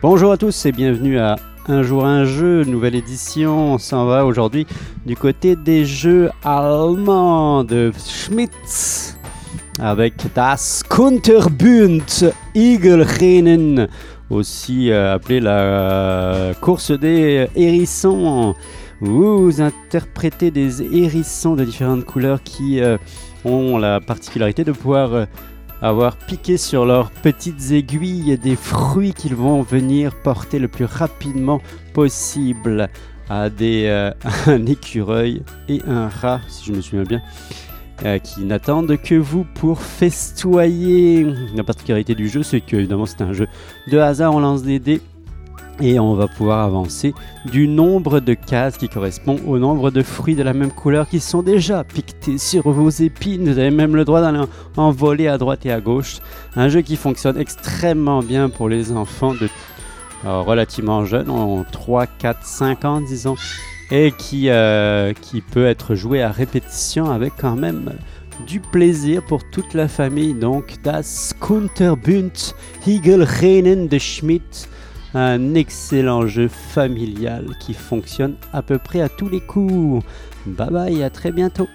Bonjour à tous et bienvenue à Un jour un jeu, nouvelle édition. On s'en va aujourd'hui du côté des jeux allemands de Schmitz avec Das Kunterbund Igelrennen, aussi euh, appelé la euh, course des hérissons. Vous interprétez des hérissons de différentes couleurs qui euh, ont la particularité de pouvoir avoir piqué sur leurs petites aiguilles des fruits qu'ils vont venir porter le plus rapidement possible à des, euh, un écureuil et un rat, si je me souviens bien, euh, qui n'attendent que vous pour festoyer. La particularité du jeu, c'est que évidemment c'est un jeu de hasard, on lance des dés et on va pouvoir avancer du nombre de cases qui correspond au nombre de fruits de la même couleur qui sont déjà piquetés sur vos épines. Vous avez même le droit d'aller en- voler à droite et à gauche. Un jeu qui fonctionne extrêmement bien pour les enfants de euh, relativement jeunes, en 3, 4, 5 ans disons, et qui, euh, qui peut être joué à répétition avec quand même du plaisir pour toute la famille. Donc, Das Kunterbund Higelrennen de Schmidt un excellent jeu familial qui fonctionne à peu près à tous les coups. Bye bye, à très bientôt.